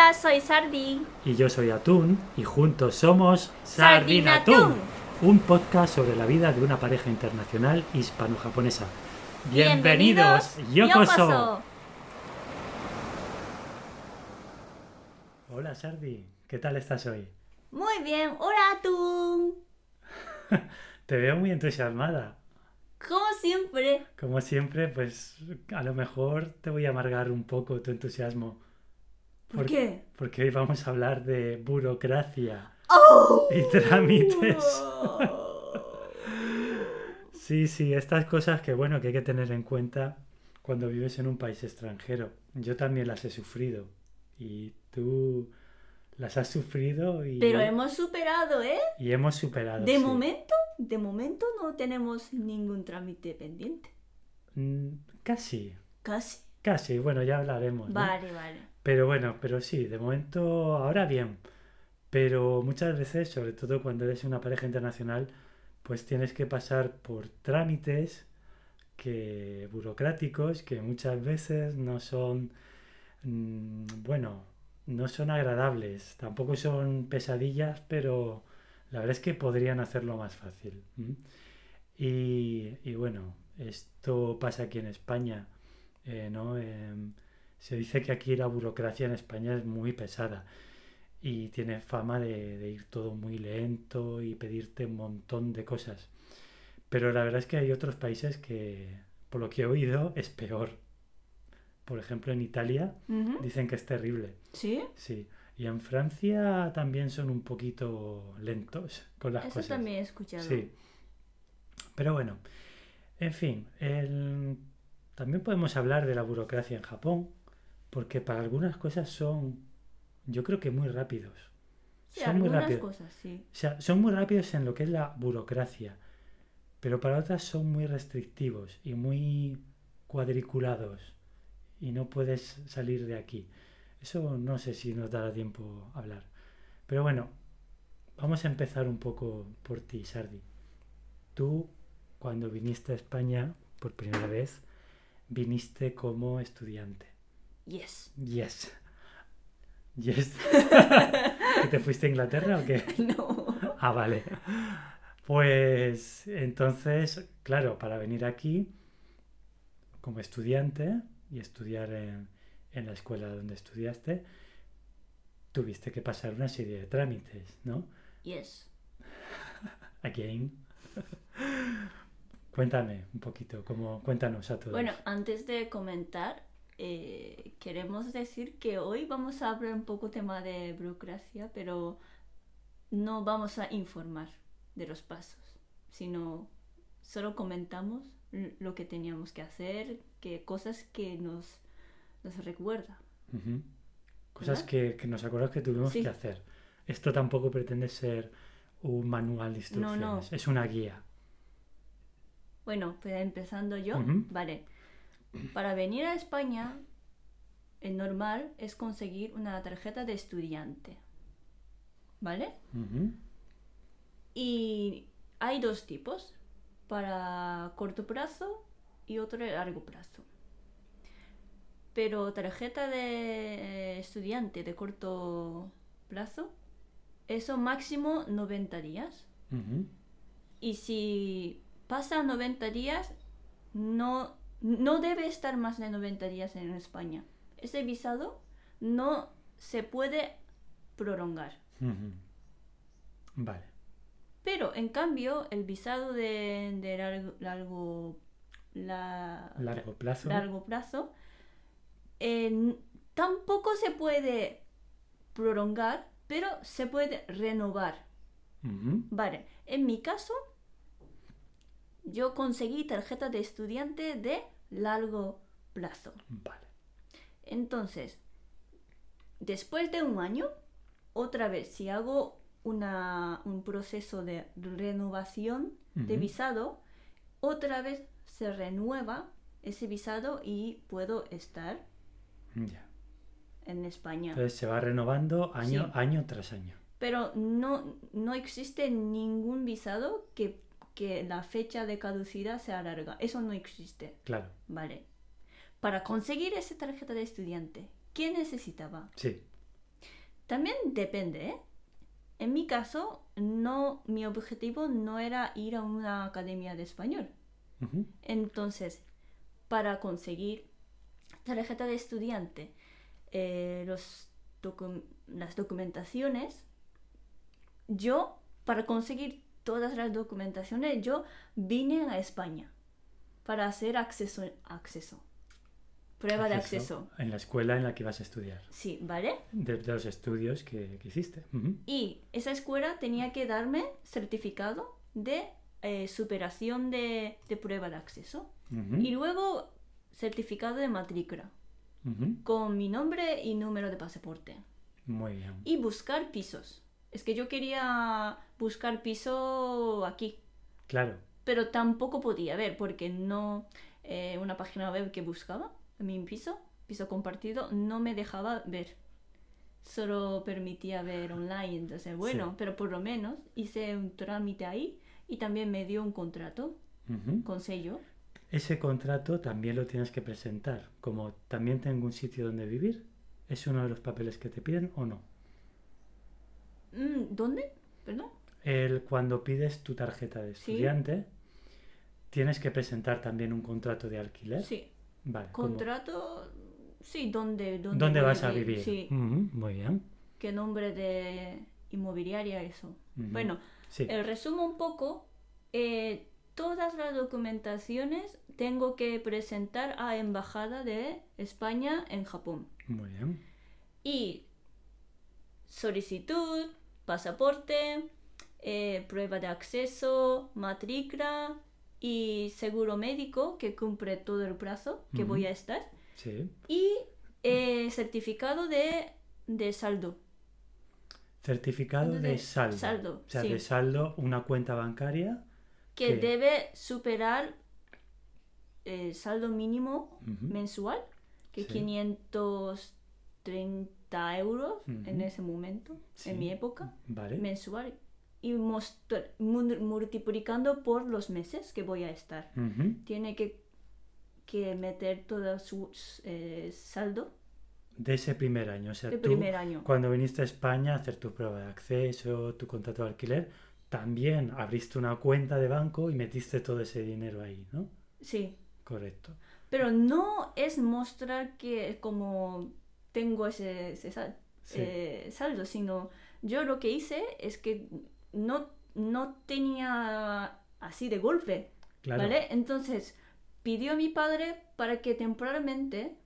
Hola, soy Sardi. Y yo soy Atún y juntos somos Sardinatún, un podcast sobre la vida de una pareja internacional hispano-japonesa. Bienvenidos, Yokoso. Hola Sardi, ¿qué tal estás hoy? Muy bien, hola Atún. Te veo muy entusiasmada. Como siempre. Como siempre, pues a lo mejor te voy a amargar un poco tu entusiasmo. ¿Por qué? Porque hoy vamos a hablar de burocracia ¡Oh! y trámites. Sí, sí, estas cosas que bueno, que hay que tener en cuenta cuando vives en un país extranjero. Yo también las he sufrido y tú las has sufrido y, Pero hemos superado, ¿eh? y hemos superado. De sí. momento, de momento no tenemos ningún trámite pendiente. Mm, Casi, Casi. casi, bueno, ya hablaremos. ¿no? Vale, vale. Pero bueno, pero sí, de momento ahora bien. Pero muchas veces, sobre todo cuando eres una pareja internacional, pues tienes que pasar por trámites que burocráticos que muchas veces no son, mm, bueno, no son agradables, tampoco son pesadillas, pero la verdad es que podrían hacerlo más fácil. Y, y bueno, esto pasa aquí en España, eh, ¿no? Em, se dice que aquí la burocracia en España es muy pesada y tiene fama de, de ir todo muy lento y pedirte un montón de cosas. Pero la verdad es que hay otros países que, por lo que he oído, es peor. Por ejemplo, en Italia dicen que es terrible. ¿Sí? Sí. Y en Francia también son un poquito lentos con las Eso cosas. también he escuchado. Sí. Pero bueno, en fin, el- también podemos hablar de la burocracia en Japón, porque para algunas cosas son, yo creo que muy rápidos. Sí, son muy rápidos. cosas, sí. O sea, son muy rápidos en lo que es la burocracia, pero para otras son muy restrictivos y muy cuadriculados y no puedes salir de aquí. Eso no sé si nos dará tiempo a hablar. Pero bueno, vamos a empezar un poco por ti, Sardi. Tú, cuando viniste a España por primera vez, viniste como estudiante. Yes. Yes. Yes. ¿Que te fuiste a Inglaterra o qué? No. Ah, vale. Pues entonces, claro, para venir aquí como estudiante y estudiar en, en la escuela donde estudiaste, tuviste que pasar una serie de trámites, ¿no? Yes. Again. Cuéntame un poquito, cómo, cuéntanos a todos. Bueno, antes de comentar, eh, queremos decir que hoy vamos a hablar un poco tema de burocracia, pero no vamos a informar de los pasos, sino solo comentamos lo que teníamos que hacer, que cosas que nos, nos recuerda. Ujú. Cosas ¿Verdad? que, que nos acordamos que tuvimos Sí. que hacer. Esto tampoco pretende ser un manual de No, instrucciones, no. es una guía. Bueno, pues empezando yo, Ujú. vale. Para venir a España, el normal es conseguir una tarjeta de estudiante, ¿vale? Y hay dos tipos, para corto plazo y otro de largo plazo. Pero tarjeta de estudiante de corto plazo, eso máximo 90 días. Y si pasa 90 días, no, no debe estar más de 90 días en España. Ese visado no se puede prolongar. Vale. Pero en cambio, el visado de, de largo, largo, la- Largo plazo. largo plazo eh, tampoco se puede prolongar, pero se puede renovar. Vale, en mi caso, yo conseguí tarjeta de estudiante de largo plazo. Vale. Entonces, después de un año, otra vez, si hago una, un proceso de renovación de visado, otra vez se renueva ese visado y puedo estar en España. Entonces se va renovando año, Sí. año tras año. Pero no, no existe ningún visado que, que la fecha de caducidad se alarga. Eso no existe. Claro. Vale. Para conseguir esa tarjeta de estudiante, ¿qué necesitaba? Sí. También depende, ¿eh? En mi caso, no, mi objetivo no era ir a una academia de español. Entonces, para conseguir tarjeta de estudiante, eh, los docu- las documentaciones, yo, para conseguir todas las documentaciones, yo vine a España para hacer acceso, acceso prueba de acceso. En la escuela en la que ibas a estudiar. Sí, ¿vale? De, de los estudios que, que hiciste. Y esa escuela tenía que darme certificado de eh, superación de, de prueba de acceso. Y luego certificado de matrícula con mi nombre y número de pasaporte. Muy bien. Y buscar pisos. Es que yo quería buscar piso aquí, Claro. pero tampoco podía ver porque no eh, una página web que buscaba mi piso, piso compartido, no me dejaba ver. Solo permitía ver online. Entonces, bueno, Sí. pero por lo menos hice un trámite ahí y también me dio un contrato Ujú. con sello. Ese contrato también lo tienes que presentar. Como también tengo un sitio donde vivir, ¿es uno de los papeles que te piden o no? Mm, ¿Dónde? ¿Perdón? El, cuando pides tu tarjeta de Sí. estudiante, tienes que presentar también un contrato de alquiler. Sí. Vale. ¿cómo? Contrato, sí, ¿dónde, dónde, ¿Dónde voy vas a vivir? Sí, Muy bien. qué nombre de inmobiliaria eso. Bueno, Sí. el resumo un poco. eh, todas las documentaciones tengo que presentar a Embajada de España en Japón. Muy bien. Y solicitud, pasaporte, eh, prueba de acceso, matrícula y seguro médico que cumple todo el plazo que voy a estar. Sí. Y eh, certificado de, de saldo. Certificado De de saldo. saldo, O sea, sí. de saldo, una cuenta bancaria. que debe superar el saldo mínimo mensual, que Sí. 530 euros en ese momento, Sí. en mi época, Vale. mensual, y multiplicando por los meses que voy a estar. Tiene que, que meter todo su eh, saldo De ese primer año. O sea, de tú, primer año. cuando viniste a España a hacer tu prueba de acceso, tu contrato de alquiler, también abriste una cuenta de banco y metiste todo ese dinero ahí, ¿no? Sí, Correcto. pero no es mostrar que como tengo ese, ese sal- Sí. eh, saldo, sino yo lo que hice es que no, no tenía así de golpe, claro. ¿vale? Entonces pidió a mi padre para que temporalmente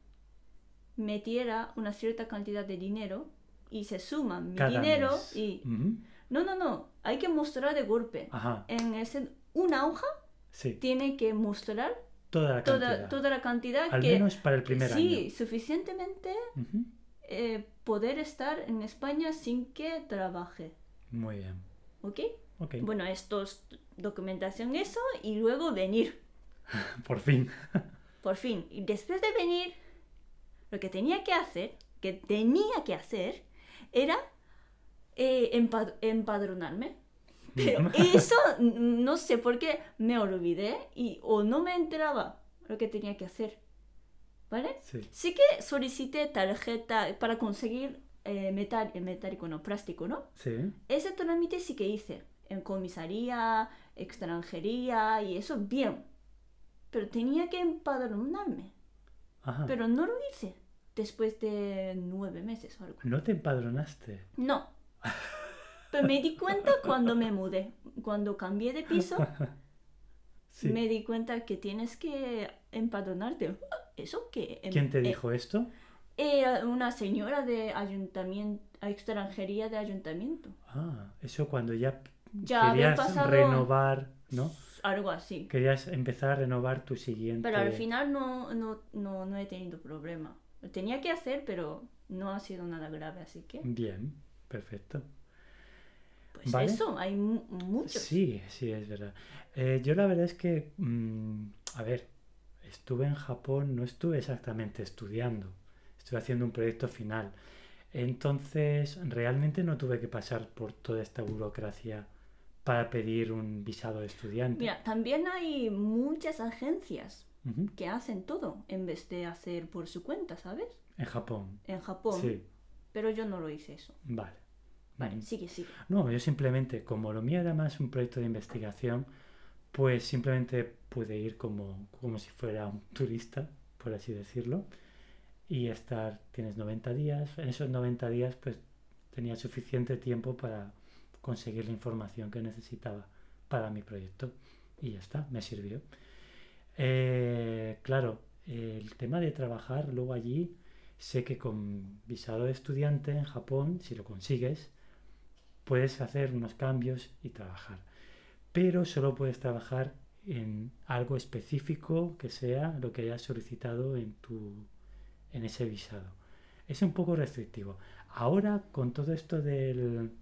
metiera una cierta cantidad de dinero y se suma mi Cada dinero mes. y... No, no, no, hay que mostrar de golpe. Ajá. En ese, una hoja Sí. tiene que mostrar Toda la cantidad. toda, toda la cantidad Al que... menos para el primer sí, año. suficientemente Ujú. eh, poder estar en España sin que trabaje. Muy bien. ¿Ok? Ok. Bueno, esto es documentación eso y luego venir, Por fin. por fin. Y después de venir, lo que tenía que hacer, que tenía que hacer, era eh, empad- empadronarme. Pero eso n- no sé por qué me olvidé y o no me enteraba lo que tenía que hacer. ¿Vale? Sí. Sí que solicité tarjeta para conseguir eh, metal, eh, metálico, no, plástico, ¿no? Sí. Ese trámite sí que hice. En comisaría, extranjería y eso, bien. Pero tenía que empadronarme. Ajá. Pero no lo hice después de nueve meses o algo. No te empadronaste. No. Pero me di cuenta cuando me mudé. Cuando cambié de piso, Sí. me di cuenta que tienes que empadronarte. ¿Eso qué? Em- ¿Quién te eh, dijo esto? Una señora de ayuntamiento, extranjería de ayuntamiento. Ah, eso cuando ya Ya querías pasado- renovar, ¿no? Algo así. Querías empezar a renovar tu siguiente. Pero al final no, no, no, no he tenido problema. Lo tenía que hacer, pero no ha sido nada grave, así que... Bien, perfecto. Pues Vale. eso, hay mu- muchos. Sí, sí, es verdad. Eh, yo la verdad es que, mm, a ver, estuve en Japón, no estuve exactamente estudiando, estuve haciendo un proyecto final. Entonces, realmente no tuve que pasar por toda esta burocracia para pedir un visado de estudiante. Mira, también hay muchas agencias que hacen todo en vez de hacer por su cuenta, ¿sabes? En Japón. En Japón. Sí. pero yo no lo hice eso. Vale. Vale, Mm. sigue, sigue. No, yo simplemente, como lo mío era más un proyecto de investigación, pues simplemente pude ir como, como si fuera un turista, por así decirlo, y estar, tienes 90 días, en esos 90 días pues tenía suficiente tiempo para conseguir la información que necesitaba para mi proyecto y ya está, me sirvió. Eh, claro, el tema de trabajar luego allí, sé que con visado de estudiante en Japón, si lo consigues, puedes hacer unos cambios y trabajar. Pero solo puedes trabajar en algo específico que sea lo que hayas solicitado en, tu, en ese visado. Es un poco restrictivo. Ahora, con todo esto del,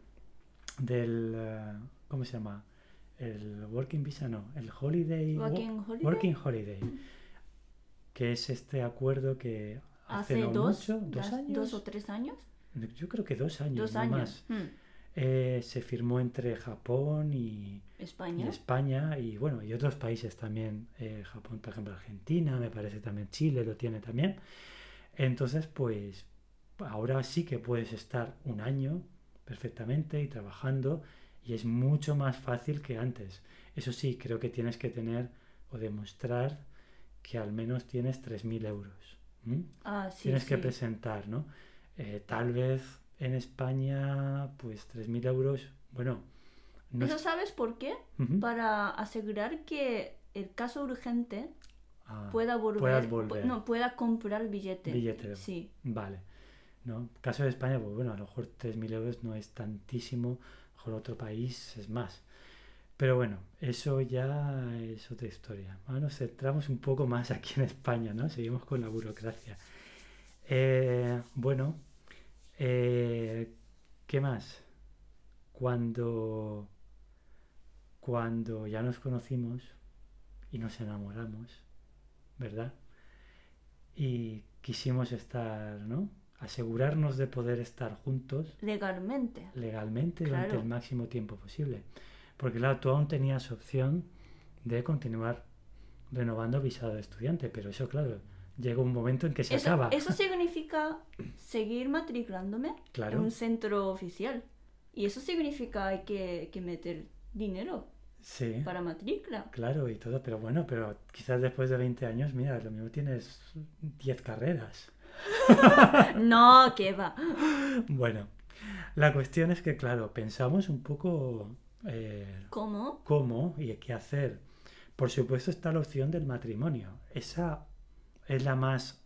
del eh, ¿cómo se llama? El Working Visa, no, el Holiday, wo- Working Holiday. Working Holiday, que es este acuerdo que hace, Hace no dos, mucho, dos años, dos o tres años. yo creo que dos años, Dos no más. Mm. Eh, se firmó entre Japón y, y España. España y bueno, y otros países también, eh, Japón, por ejemplo, Argentina, me parece también Chile lo tiene también. Entonces, pues ahora sí que puedes estar un año perfectamente y trabajando y es mucho más fácil que antes. Eso sí, creo que tienes que tener o demostrar que al menos tienes 3.000 euros. Ah, sí, tienes que presentar, ¿no? Eh, tal vez en España, pues 3.000 euros, bueno, no ¿Eso es- sabes por qué? Para asegurar que el caso urgente Ah, pueda volver. no, pueda comprar billete. Billete. Sí. Vale. ¿No? Caso de España, pues bueno, a lo mejor 3.000 euros no es tantísimo, a lo mejor otro país es más. Pero bueno, eso ya es otra historia. Ahora nos centramos un poco más aquí en España, ¿no? Seguimos con la burocracia. Eh, bueno, eh, ¿qué más? Cuando, cuando ya nos conocimos y nos enamoramos, ¿verdad? Y quisimos estar, ¿no? Asegurarnos de poder estar juntos Legalmente. legalmente durante el máximo tiempo posible. Porque claro, tú aún tenías opción de continuar renovando visado de estudiante, pero eso, claro, llega un momento en que se Eso, acaba. eso significa seguir matriculándome Claro. en un centro oficial. Y eso significa hay que, que meter dinero Sí, para matrícula. claro, y todo, pero bueno, pero quizás después de 20 años, mira, lo mismo tienes 10 carreras. No, que va. Bueno, la cuestión es que, claro, pensamos un poco eh, ¿Cómo? cómo y qué hacer. Por supuesto está la opción del matrimonio. Esa es la más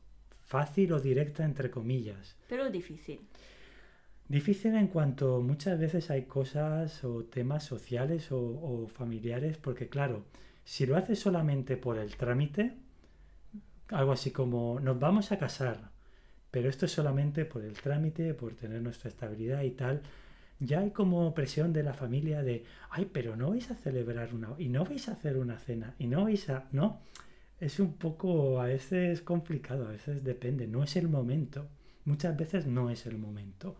fácil o directa, entre comillas. Pero difícil. Difícil en cuanto muchas veces hay cosas o temas sociales o, o familiares, porque claro, si lo haces solamente por el trámite, algo así como nos vamos a casar, pero esto es solamente por el trámite, por tener nuestra estabilidad y tal, ya hay como presión de la familia de, ay, pero no vais a celebrar una, y no vais a hacer una cena, y no vais a, no, es un poco, a veces complicado, a veces depende, no es el momento, muchas veces no es el momento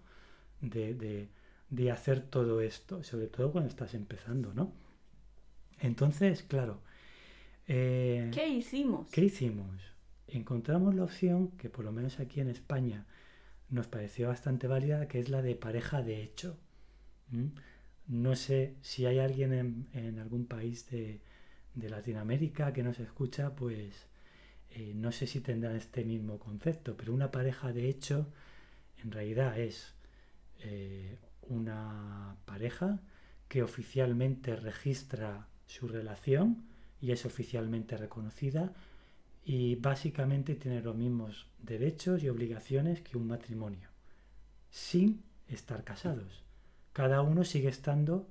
de, de, de hacer todo esto, sobre todo cuando estás empezando, ¿no? Entonces, claro, eh, ¿Qué hicimos? ¿qué hicimos? Encontramos la opción que por lo menos aquí en España nos pareció bastante válida, que es la de pareja de hecho. ¿Mm? No sé si hay alguien en, en algún país de, de Latinoamérica que nos escucha, pues eh, no sé si tendrán este mismo concepto, pero una pareja de hecho en realidad es eh, una pareja que oficialmente registra su relación y es oficialmente reconocida y básicamente tiene los mismos derechos y obligaciones que un matrimonio, sin estar casados. Cada uno sigue estando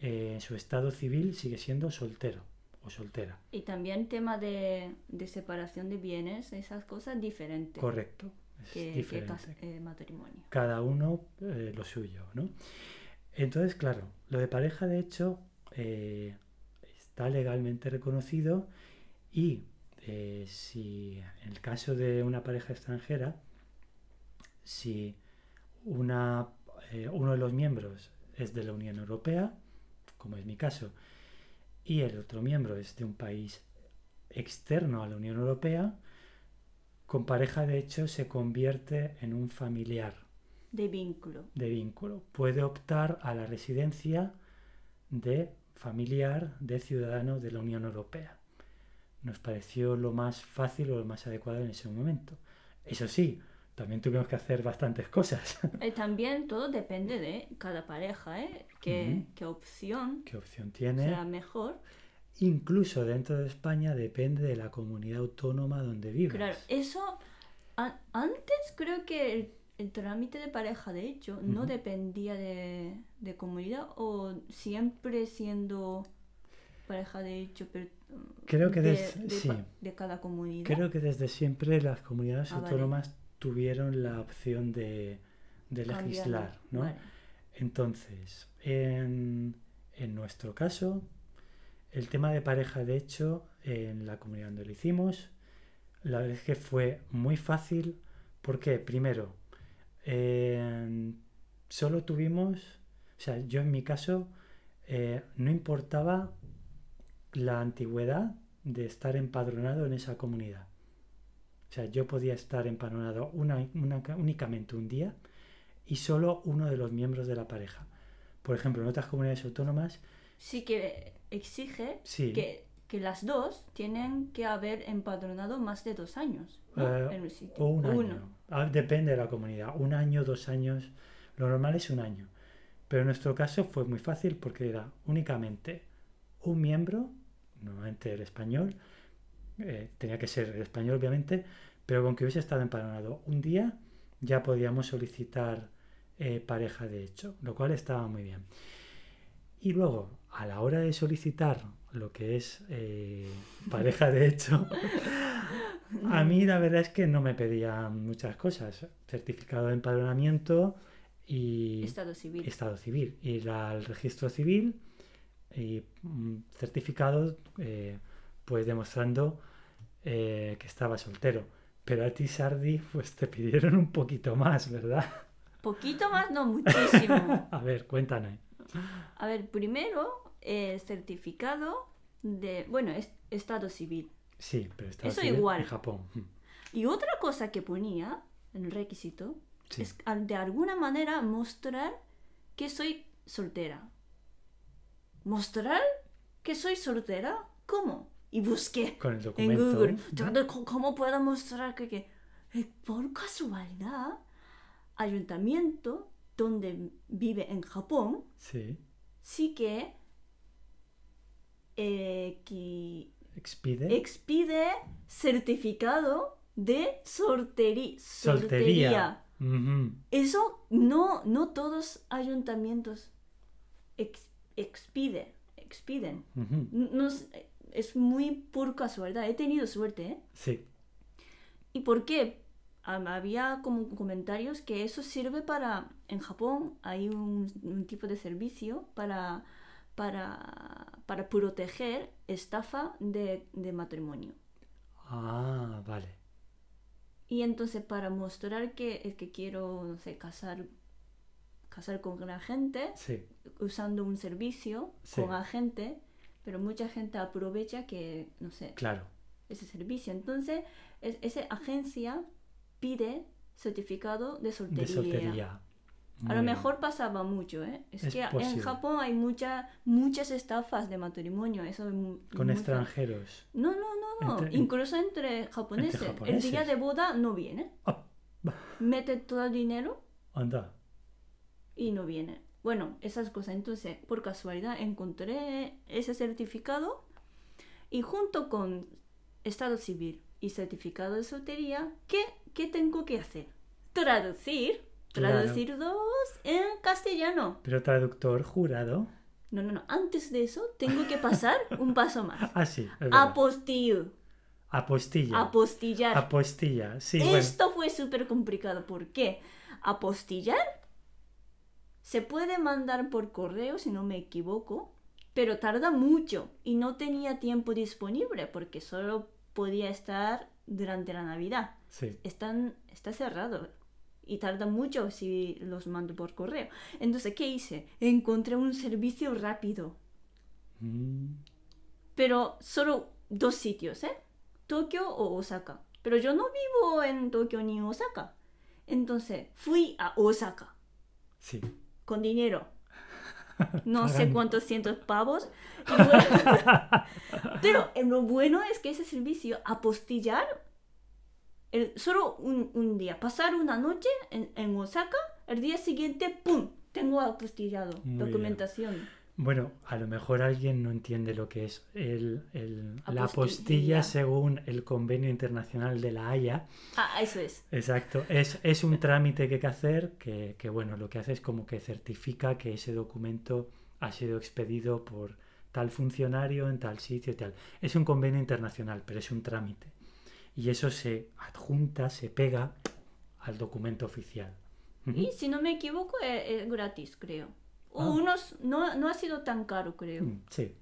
eh, en su estado civil, sigue siendo soltero o soltera. Y también tema de, de separación de bienes, esas cosas diferentes Correcto, es que, diferente. eh, matrimonio. cada uno eh, lo suyo, ¿no? Entonces, claro, lo de pareja de hecho eh, está legalmente reconocido y si en el caso de una pareja extranjera, si una, uno de los miembros es de la Unión Europea, como es mi caso, y el otro miembro es de un país externo a la Unión Europea, con pareja de hecho se convierte en un familiar De vínculo. de vínculo. Puede optar a la residencia de familiar de ciudadano de la Unión Europea. Nos pareció lo más fácil o lo más adecuado en ese momento. Eso sí, también tuvimos que hacer bastantes cosas. Eh, también todo depende de cada pareja, ¿eh? ¿Qué, qué opción ¿Qué opción tiene? será mejor? Incluso dentro de España depende de la comunidad autónoma donde vivas. Claro, eso antes creo que el, el trámite de pareja, de hecho, no dependía de, de comunidad o siempre siendo pareja de hecho, pero Creo que de, des- de sí. de cada comunidad. Creo que desde siempre las comunidades Ah, vale. Tuvieron la opción de, legislar, ¿no? Vale. Entonces, en, en nuestro caso, el tema de pareja, de hecho, en la comunidad donde lo hicimos, la verdad es que fue muy fácil porque, primero, eh, solo tuvimos, o sea, yo en mi caso, eh, no importaba la antigüedad de estar empadronado en esa comunidad. O sea, yo podía estar una- una- únicamente un día y solo uno de los miembros de la pareja. Por ejemplo, en otras comunidades autónomas, Sí que exige sí, que, que las dos tienen que haber empadronado más de dos años ¿no? Eh, en un sitio. o un año. Ah, Depende de la comunidad. Un año, dos años. Lo normal es un año. Pero en nuestro caso fue muy fácil porque era únicamente un miembro, normalmente el español, eh, tenía que ser el español obviamente, pero con que hubiese estado empadronado un día ya podíamos solicitar eh, pareja de hecho, lo cual estaba muy bien. Y luego, a la hora de solicitar lo que es eh, pareja de hecho, a mí la verdad es que no me pedían muchas cosas. Certificado de empadronamiento y Estado civil. estado civil. Ir al registro civil y mm, certificado eh, pues demostrando eh, que estaba soltero. Pero a ti, Sardi, pues te pidieron un poquito más, ¿verdad? Poquito más, no muchísimo. A ver, cuéntanos. A ver, primero, eh, certificado de, bueno, es estado civil. Sí, pero estado Eso civil igual. en Japón. Y otra cosa que ponía en el requisito Sí. es de alguna manera mostrar que soy soltera. ¿Mostrar que soy soltera? ¿Cómo? Y busqué Con el en. Google. ¿Cómo- ¿Cómo puedo mostrar que, que- eh, por casualidad, ayuntamiento donde vive en Japón, Sí. sí que eh, que Expide. expide certificado de sorteri- Soltería. Eso no, no todos ayuntamientos ex- expide, expiden. No es, es muy por casualidad. He tenido suerte, ¿eh? Sí. ¿Y por qué? Había como comentarios que eso sirve para, en Japón hay un, un tipo de servicio para, para, para proteger estafa de, de matrimonio. Ah, vale. Y entonces para mostrar que, eh, que quiero, no sé, casar, casar con la gente, Sí. usando un servicio Sí. con agente, pero mucha gente aprovecha que, no sé, Claro. ese servicio. Entonces, es- esa agencia pide certificado de De soltería. soltería. A lo mejor pasaba mucho, ¿eh? Es, Es que posible. en Japón hay mucha, muchas estafas de matrimonio. Eso es Con muy extranjeros. No, no, no, no. Entre- Incluso entre japoneses. El japoneses. día de boda no viene. Ah, Mete todo el dinero anda. y no viene. Bueno, esas cosas. Entonces, por casualidad encontré ese certificado y junto con estado civil y certificado de soltería, ¿qué, qué tengo que hacer? Traducir. Claro. Traducir dos en castellano. Pero traductor jurado. No, no, no. Antes de eso, tengo que pasar un paso más. Ah, sí. Apostillo. Apostilla. Apostillar. Apostilla. Sí, bueno. Esto fue súper complicado. ¿Por qué? Apostillar se puede mandar por correo, si no me equivoco, pero tarda mucho y no tenía tiempo disponible porque solo podía estar durante la Navidad. Sí. Están, está cerrado y tarda mucho si los mando por correo. Entonces, ¿qué hice? Encontré un servicio rápido, Mm, pero solo dos sitios, ¿eh? Tokio o Osaka. Pero yo no vivo en Tokio ni Osaka. Entonces fui a Osaka Sí. Con dinero. No sé cuántos cientos pavos. Bueno, pero eh, lo bueno es que ese servicio, apostillar, el, solo un, un día, pasar una noche en, en Osaka, el día siguiente, ¡pum! Tengo apostillado, Muy bien. Bueno, a lo mejor alguien no entiende lo que es el, el- la Apostilla. según el Convenio Internacional de la Haya. Ah, eso es. Exacto, es, es un trámite que hay que hacer que, que, bueno, lo que hace es como que certifica que ese documento ha sido expedido por tal funcionario en tal sitio y tal. Es un convenio internacional, pero es un trámite. Y eso se adjunta, se pega al documento oficial. Y si no me equivoco, es, es gratis, creo. Ah. unos, no, no ha sido tan caro, creo. Mm, Sí,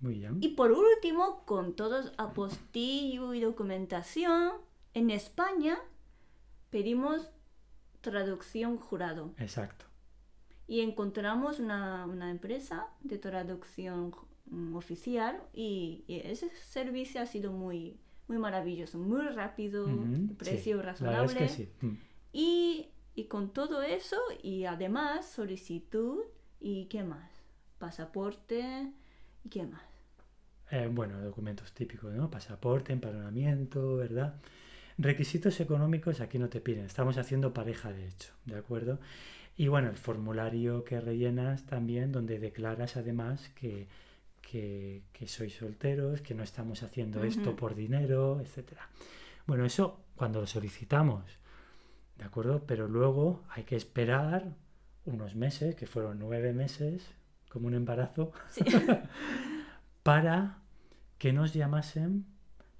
muy bien. Y por último, con todos apostillo y documentación, en España pedimos traducción jurado Exacto. y encontramos una, una empresa de traducción mm, oficial y, y ese servicio ha sido muy, muy maravilloso, muy rápido, Ujú, precio sí, razonable. La es que sí. Mm. Y, y con todo eso, y además solicitud, ¿y qué más? Pasaporte, ¿y qué más? Eh, bueno, documentos típicos, ¿no? Pasaporte, empadronamiento, ¿verdad? Requisitos económicos aquí no te piden, estamos haciendo pareja de hecho, ¿de acuerdo? Y bueno, el formulario que rellenas también, donde declaras además que, que, que sois solteros, que no estamos haciendo esto por dinero, etcétera. Bueno, eso cuando lo solicitamos, ¿de acuerdo? Pero luego hay que esperar unos meses, que fueron nueve meses, como un embarazo, Sí. para que nos llamasen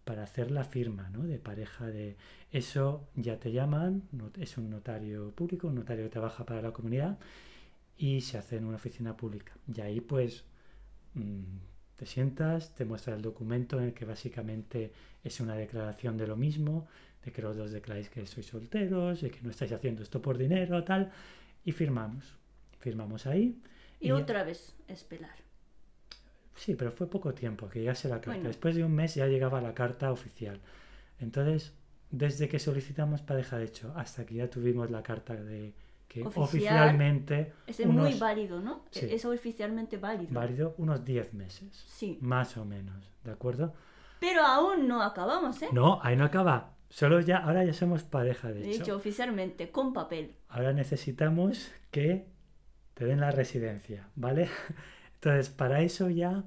para hacer la firma ¿no? de pareja de eso ya te llaman es un notario público un notario que trabaja para la comunidad y se hace en una oficina pública y ahí pues mm, te sientas te muestra el documento en el que básicamente es una declaración de lo mismo de que los dos declaráis que sois solteros de que no estáis haciendo esto por dinero tal y firmamos firmamos ahí Y Y- otra vez esperar. Sí, pero fue poco tiempo que llegase la carta. Bueno. Después de un mes ya llegaba la carta oficial. Entonces, desde que solicitamos pareja de hecho hasta que ya tuvimos la carta de que Oficial. oficialmente es muy válido, ¿no? Sí. Es oficialmente válido. válido unos 10 meses, Sí. más o menos, ¿de acuerdo? Pero aún no acabamos, ¿eh? No, ahí no acaba. Solo ya, ahora ya somos pareja de De hecho. oficialmente, con papel. Ahora necesitamos que te den la residencia, ¿vale? Entonces, para eso ya,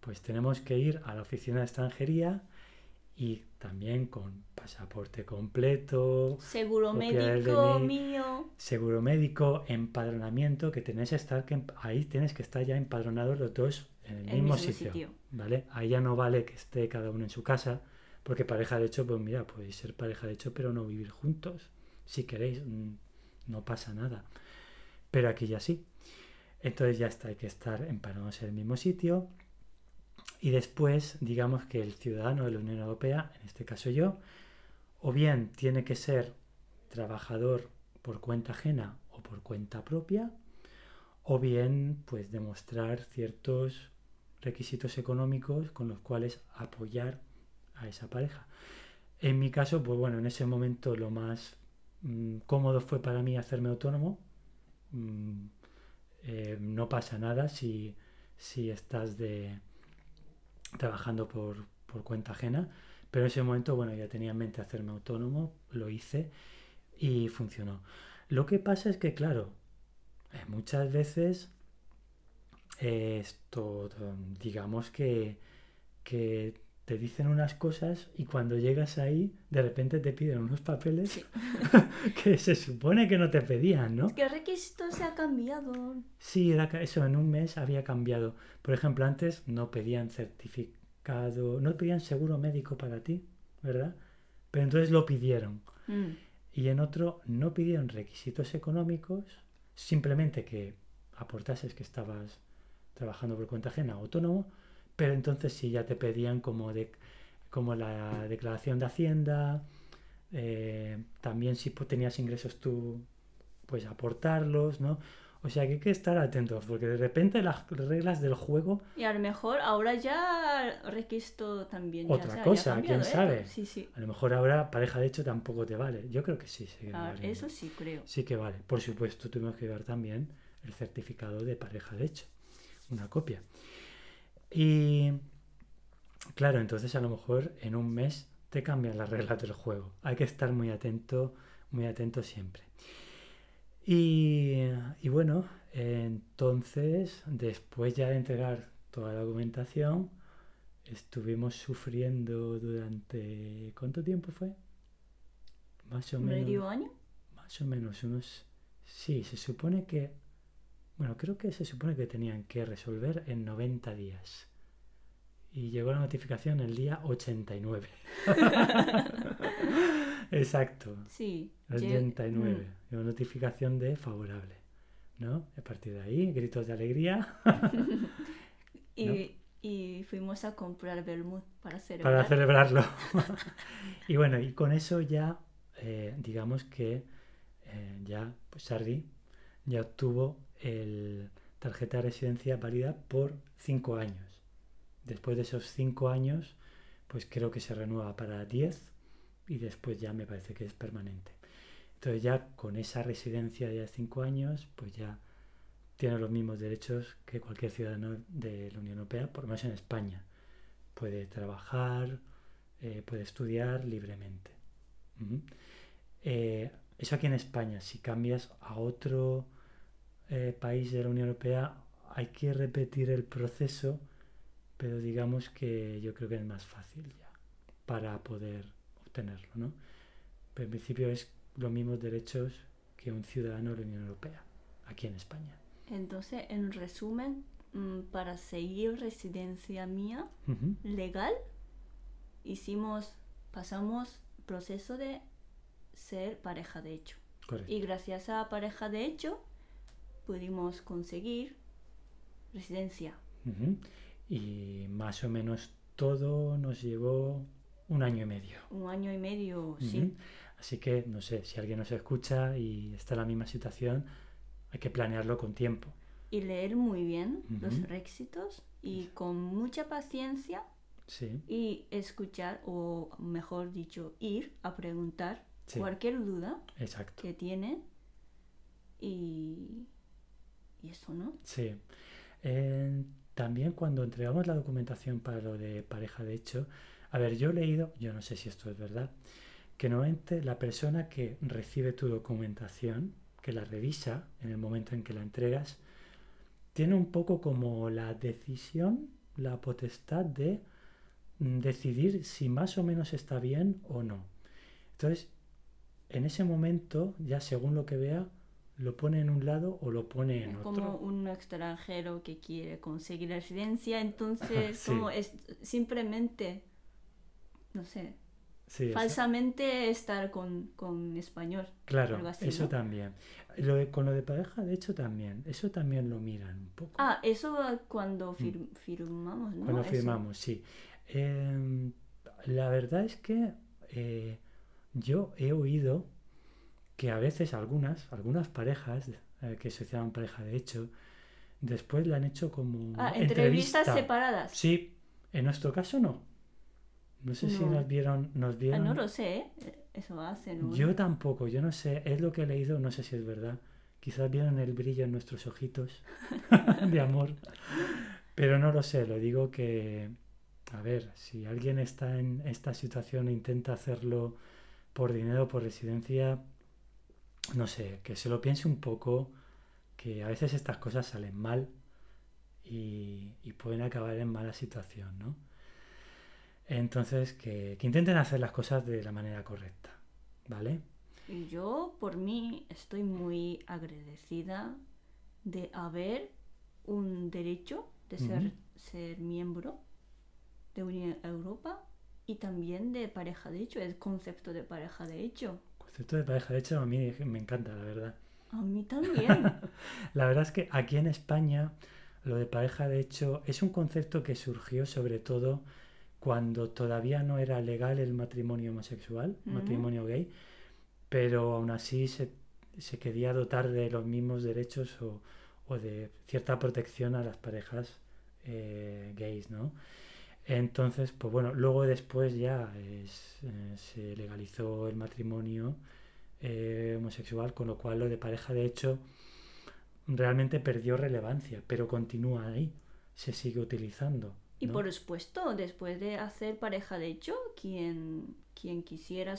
pues tenemos que ir a la oficina de extranjería y también con pasaporte completo, Seguro médico DNI. mío. seguro médico, empadronamiento, que tenés que estar, que emp- ahí tienes que estar ya empadronados los dos en el El mismo, mismo sitio, sitio. ¿vale? Ahí ya no vale que esté cada uno en su casa, porque pareja de hecho, pues mira, podéis ser pareja de hecho, pero no vivir juntos, si queréis, mm, no pasa nada. Pero aquí ya sí. Entonces ya está, hay que estar empadronados en el mismo sitio. Y después, digamos que el ciudadano de la Unión Europea, en este caso yo, o bien tiene que ser trabajador por cuenta ajena o por cuenta propia, o bien pues demostrar ciertos requisitos económicos con los cuales apoyar a esa pareja. En mi caso, pues bueno, en ese momento lo más mm, cómodo fue para mí hacerme autónomo. Mm, eh, no pasa nada si, si estás de trabajando por, por cuenta ajena, pero en ese momento, bueno, ya tenía en mente hacerme autónomo, lo hice y funcionó. Lo que pasa es que, claro, eh, muchas veces eh, esto, digamos que, que te dicen unas cosas y cuando llegas ahí, de repente te piden unos papeles Sí. que se supone que no te pedían, ¿no? Es que el requisito se ha cambiado. Sí, era eso en un mes había cambiado. Por ejemplo, antes no pedían certificado, no pedían seguro médico para ti, ¿verdad? Pero entonces lo pidieron. Mm. Y en otro no pidieron requisitos económicos, simplemente que aportases que estabas trabajando por cuenta ajena, autónomo, pero entonces sí ya te pedían como, de, como la declaración de Hacienda, eh, también si tenías ingresos tú, pues aportarlos, ¿no? O sea que hay que estar atentos, porque de repente las reglas del juego... Y a lo mejor ahora ya requisto también. Otra cosa, quién ¿eh? sabe. Sí, sí. A lo mejor ahora pareja de hecho tampoco te vale. Yo creo que sí. sí ah, eso sí creo. Sí que vale. Por supuesto, tuvimos que ver también el certificado de pareja de hecho. Una copia. Y claro, entonces a lo mejor en un mes te cambian las reglas del juego. Hay que estar muy atento, muy atento siempre. Y, bueno, entonces, después ya de entregar toda la documentación, estuvimos sufriendo durante... ¿Cuánto tiempo fue? Más o menos... ¿Medio año? Más o menos unos... Sí, se supone que... Bueno, creo que se supone que tenían que resolver en 90 días. Y llegó la notificación el día 89. Exacto. Sí. 89. Una notificación de favorable. ¿No? A partir de ahí, gritos de alegría. y, fuimos a comprar Belmont para celebrarlo. Para celebrarlo. y bueno, y con eso ya, eh, digamos que eh, ya, pues Sardi ya obtuvo el tarjeta de residencia válida por 5 años. Después de esos 5 años, pues creo que se renueva para 10 y después ya me parece que es permanente. Entonces ya con esa residencia de 5 años, pues ya tiene los mismos derechos que cualquier ciudadano de la Unión Europea, por lo menos en España. Puede trabajar, eh, puede estudiar libremente. Eh, eso aquí en España. Si cambias a otro eh, país de la Unión Europea, hay que repetir el proceso, pero digamos que yo creo que es más fácil ya para poder tenerlo, ¿no? Pero en principio es los mismos derechos que un ciudadano de la Unión Europea, aquí en España. Entonces, en resumen, mm, para seguir residencia mía legal, hicimos, pasamos proceso de ser pareja de hecho. Y gracias a pareja de hecho, pudimos conseguir residencia. Y más o menos todo nos llevó un año y medio. Un año y medio, sí. Así que, no sé, si alguien nos escucha y está en la misma situación, hay que planearlo con tiempo. Y leer muy bien los requisitos y con mucha paciencia sí. y escuchar, o mejor dicho, ir a preguntar cualquier duda Exacto. que tiene y, eso, ¿no? Sí. también cuando entregamos la documentación para lo de pareja de hecho, a ver, yo he leído, yo no sé si esto es verdad, que normalmente la persona que recibe tu documentación, que la revisa en el momento en que la entregas, tiene un poco como la decisión, la potestad de mm, decidir si más o menos está bien o no. Entonces, en ese momento, ya según lo que vea, lo pone en un lado o lo pone en otro. Como un extranjero que quiere conseguir residencia, entonces como es simplemente no sé, falsamente estar con, español. Claro, eso también. Lo con lo de pareja, de hecho, también. Eso también lo miran un poco. Ah, eso cuando mm. firmamos, ¿no? Cuando firmamos, sí. Em, la verdad es que eh, yo he oído que a veces algunas, algunas parejas eh, que se llaman pareja de hecho, después le han hecho como ah, entrevistas separadas. Sí, en nuestro caso no. No sé si nos vieron, nos ah, vieron. no lo sé, ¿eh? eso hace, Yo tampoco, yo no sé, es lo que he leído, no sé si es verdad. Quizás vieron el brillo en nuestros ojitos de amor. Pero no lo sé, lo digo que, a ver, si alguien está en esta situación e intenta hacerlo por dinero, por residencia, no sé, que se lo piense un poco, que a veces estas cosas salen mal y, y pueden acabar en mala situación, ¿no? Entonces, que, intenten hacer las cosas de la manera correcta, ¿vale? Y yo, por mí, estoy muy agradecida de haber un derecho de ser, ser miembro de Unión Europa y también de pareja de hecho, el concepto de pareja de hecho. Concepto de pareja de hecho a mí me encanta, la verdad. A mí también. la verdad es que aquí en España lo de pareja de hecho es un concepto que surgió sobre todo cuando todavía no era legal el matrimonio homosexual, matrimonio gay, pero aún así se, se quería dotar de los mismos derechos o, o de cierta protección a las parejas eh, gays, ¿no? Entonces, pues bueno, luego después ya es, eh, se legalizó el matrimonio eh, homosexual, con lo cual lo de pareja de hecho realmente perdió relevancia, pero continúa ahí, se sigue utilizando. Y ¿no? por supuesto, después de hacer pareja de hecho, quien, quien quisiera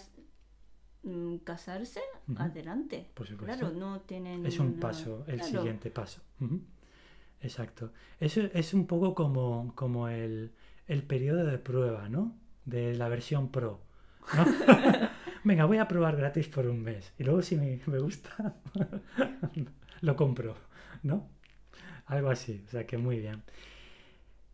mm, casarse, adelante. Por supuesto. Claro, no tienen... Es un paso, el Claro. siguiente paso. Exacto. Eso es un poco como, como el, el periodo de prueba, ¿no? De la versión pro. ¿no? Venga, voy a probar gratis por un mes. Y luego si me, me gusta, lo compro, ¿no? Algo así. O sea que muy bien.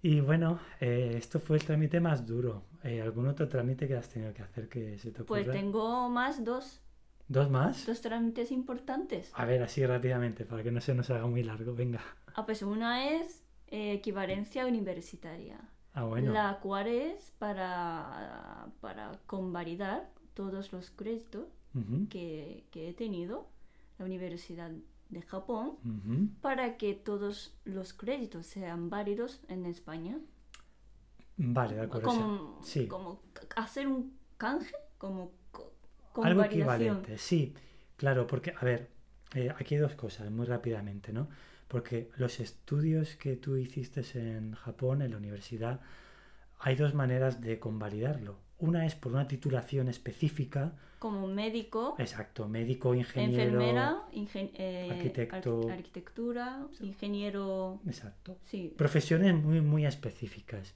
Y bueno, eh, esto fue el trámite más duro. Eh, ¿Algún otro trámite que has tenido que hacer que se te ocurra? Pues tengo más dos, ¿Dos más? dos trámites importantes. A ver, así rápidamente, para que no se nos haga muy largo. Venga. Ah, pues una es eh, equivalencia universitaria, Ah, bueno. la cual es para, para convalidar todos los créditos que, que he tenido en la Universidad de Japón para que todos los créditos sean válidos en España. Vale, de acuerdo. Como, sí. como hacer un canje, como co- algo equivalente, sí. Claro, porque, a ver, eh, aquí hay dos cosas, muy rápidamente, ¿no? Porque los estudios que tú hiciste en Japón, en la universidad, hay dos maneras de convalidarlo. Una es por una titulación específica, Como médico, exacto, médico, ingeniero. enfermera, ingen- eh, arquitecto. arqui- arquitectura, ingeniero. Exacto. Sí. Profesiones muy, muy específicas.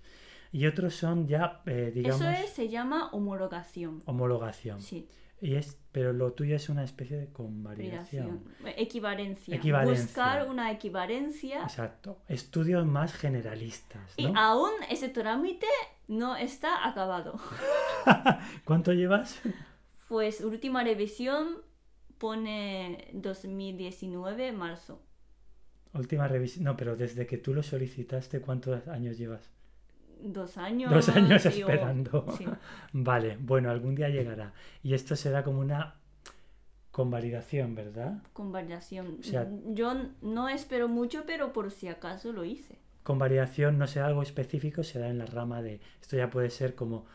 Y otros son ya, eh, digamos, Eso es, se llama homologación. homologación. Sí, Y es, pero lo tuyo es una especie de validación. Equivalencia. Equivalencia. Buscar una equivalencia. Exacto. Estudios más generalistas, Y aún ese trámite no está acabado. ¿Cuánto llevas? Pues última revisión pone 2019, marzo. Última revisión. No, pero desde que tú lo solicitaste, ¿cuántos años llevas? Dos años. Dos años o- esperando. sí. Vale, bueno, algún día llegará. Y esto será como una convalidación, ¿verdad? Convalidación. O sea- Yo no espero mucho, pero por si acaso lo hice. Convalidación no será algo específico, será en la rama de... Esto ya puede ser como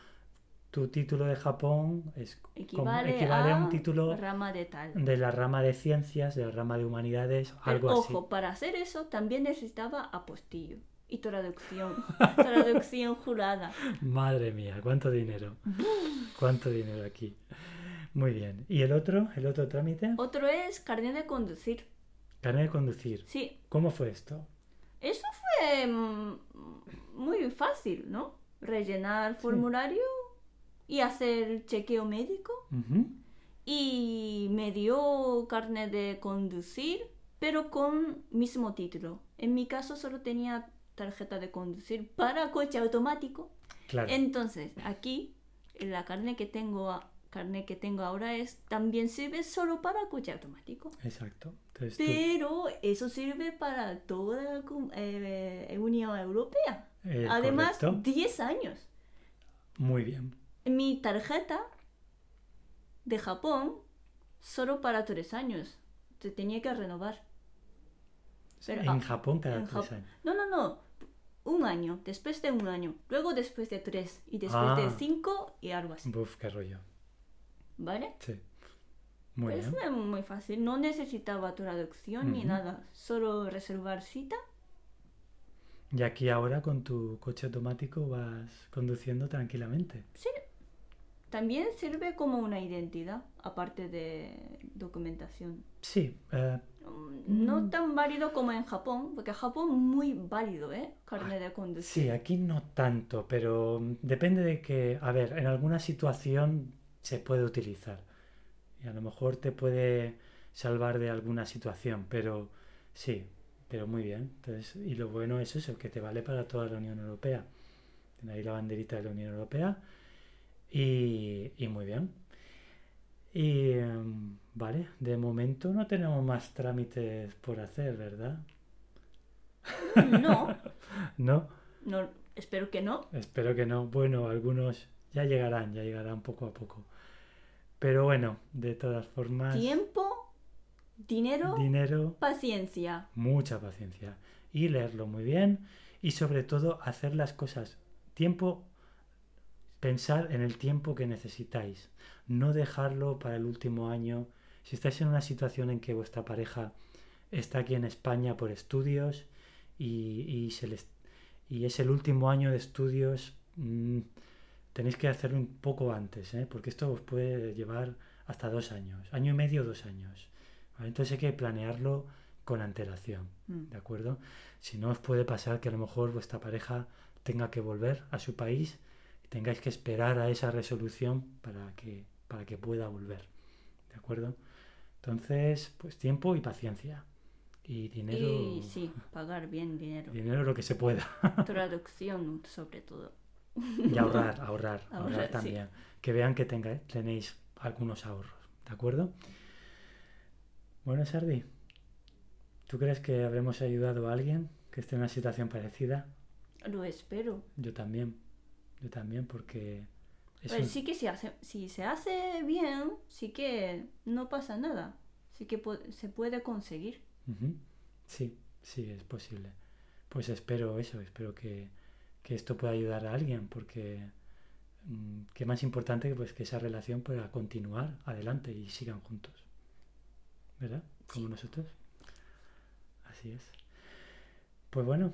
tu título de Japón, es Equivale, equivale a, a un título rama de tal. de la rama de ciencias, de la rama de humanidades, Pero algo así. ojo, para hacer eso también necesitaba apostillo y traducción. traducción jurada. Madre mía, cuánto dinero. cuánto dinero aquí. Muy bien. ¿Y el otro? ¿El otro trámite? Otro es carnet de conducir. Carnet de conducir. Sí, ¿Cómo fue esto? eso fue mm, muy fácil, ¿no? Rellenar formulario y hacer chequeo médico. Y me dio carnet de conducir, pero con mismo título. En mi caso solo tenía tarjeta de conducir para coche automático. Claro. Entonces, aquí la carne que tengo a- carne que tengo ahora es también sirve solo para coche automático. Exacto. Entonces tú- Pero eso sirve para toda la eh, Unión Europea. eh, Además, correcto. 10 años. Muy bien. Mi tarjeta de Japón solo para 3 años. Te tenía que renovar. Pero, en ah, Japón cada en tres Jap- años. No, no, no. Un año, después de un año, luego después de tres y después Ah. de cinco y algo así. Buf, qué rollo. ¿Vale? Sí. Muy Es bien. muy fácil, no necesitaba traducción ni nada, solo reservar cita. Y aquí ahora con tu coche automático vas conduciendo tranquilamente. También sirve como una identidad, aparte de documentación. Sí, eh, No Mm. tan válido como en Japón, porque Japón muy válido, ¿eh? Carne de conducir. sí, aquí no tanto, pero mm, depende de que, a ver, en alguna situación se puede utilizar. Y a lo mejor te puede salvar de alguna situación, pero sí, pero muy bien. Entonces, y lo bueno es eso, que te vale para toda la Unión Europea. Tiene ahí la banderita de la Unión Europea y, y muy bien. Y em, vale, de momento no tenemos más trámites por hacer, ¿verdad? No, ¿No? no, espero que no. Espero que no. Bueno, algunos ya llegarán, ya llegarán poco a poco. Pero bueno, de todas formas. Tiempo Dinero, dinero, paciencia. mucha paciencia y leerlo muy bien y sobre todo hacer las cosas tiempo pensar en el tiempo que necesitáis no dejarlo para el último año si estáis en una situación en que vuestra pareja está aquí en España por estudios y, y se les, y es el último año de estudios mm, tenéis que hacerlo un poco antes ¿eh? porque esto os puede llevar hasta dos años año y medio dos años ¿vale? entonces hay que planearlo con antelación Mm. ¿de acuerdo? Si no os puede pasar que a lo mejor vuestra pareja tenga que volver a su país tengáis que esperar a esa resolución para que, para que pueda volver, ¿de acuerdo? Entonces, pues tiempo y paciencia. Y dinero, Y sí, pagar bien dinero. dinero lo que se pueda. Traducción sobre todo. Y ahorrar, ahorrar, ahorrar, Ahorrar, sí. también. Que vean que tenga, tenéis algunos ahorros, ¿de acuerdo? Bueno, Sardi, ¿tú crees que habremos ayudado a alguien que esté en una situación parecida? Lo espero. Yo también, yo también, porque es Pues un- sí que se hace, si se hace bien, sí que no pasa nada. Sí que se puede conseguir. Sí, sí, es posible. Pues espero eso, espero que, que esto pueda ayudar a alguien, porque mm, qué más importante que pues que esa relación pueda continuar adelante y sigan juntos. ¿Verdad? Como nosotros. Así es. Pues bueno,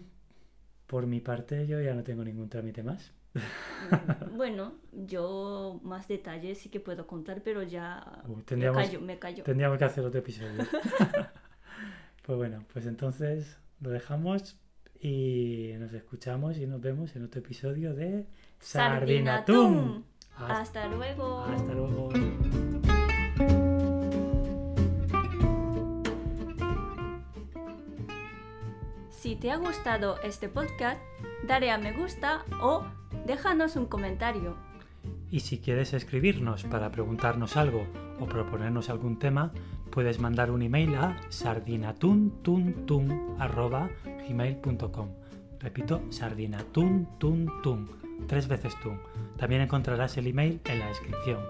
por mi parte yo ya no tengo ningún trámite más. Mm, bueno, yo más detalles sí que puedo contar, pero ya Uy, me callo, me callo. Tendríamos que hacer otro episodio. pues bueno, pues entonces lo dejamos y nos escuchamos y nos vemos en otro episodio de Sardinatún. Hasta, Hasta luego. hasta luego. Si te ha gustado este podcast, dale a me gusta o déjanos un comentario. Y si quieres escribirnos para preguntarnos algo o proponernos algún tema, puedes mandar un email a sardinatuntun@gmail.com. Repito, sardinatuntun, tres veces tú. También encontrarás el email en la descripción.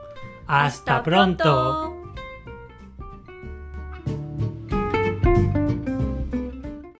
¡Hasta, pronto!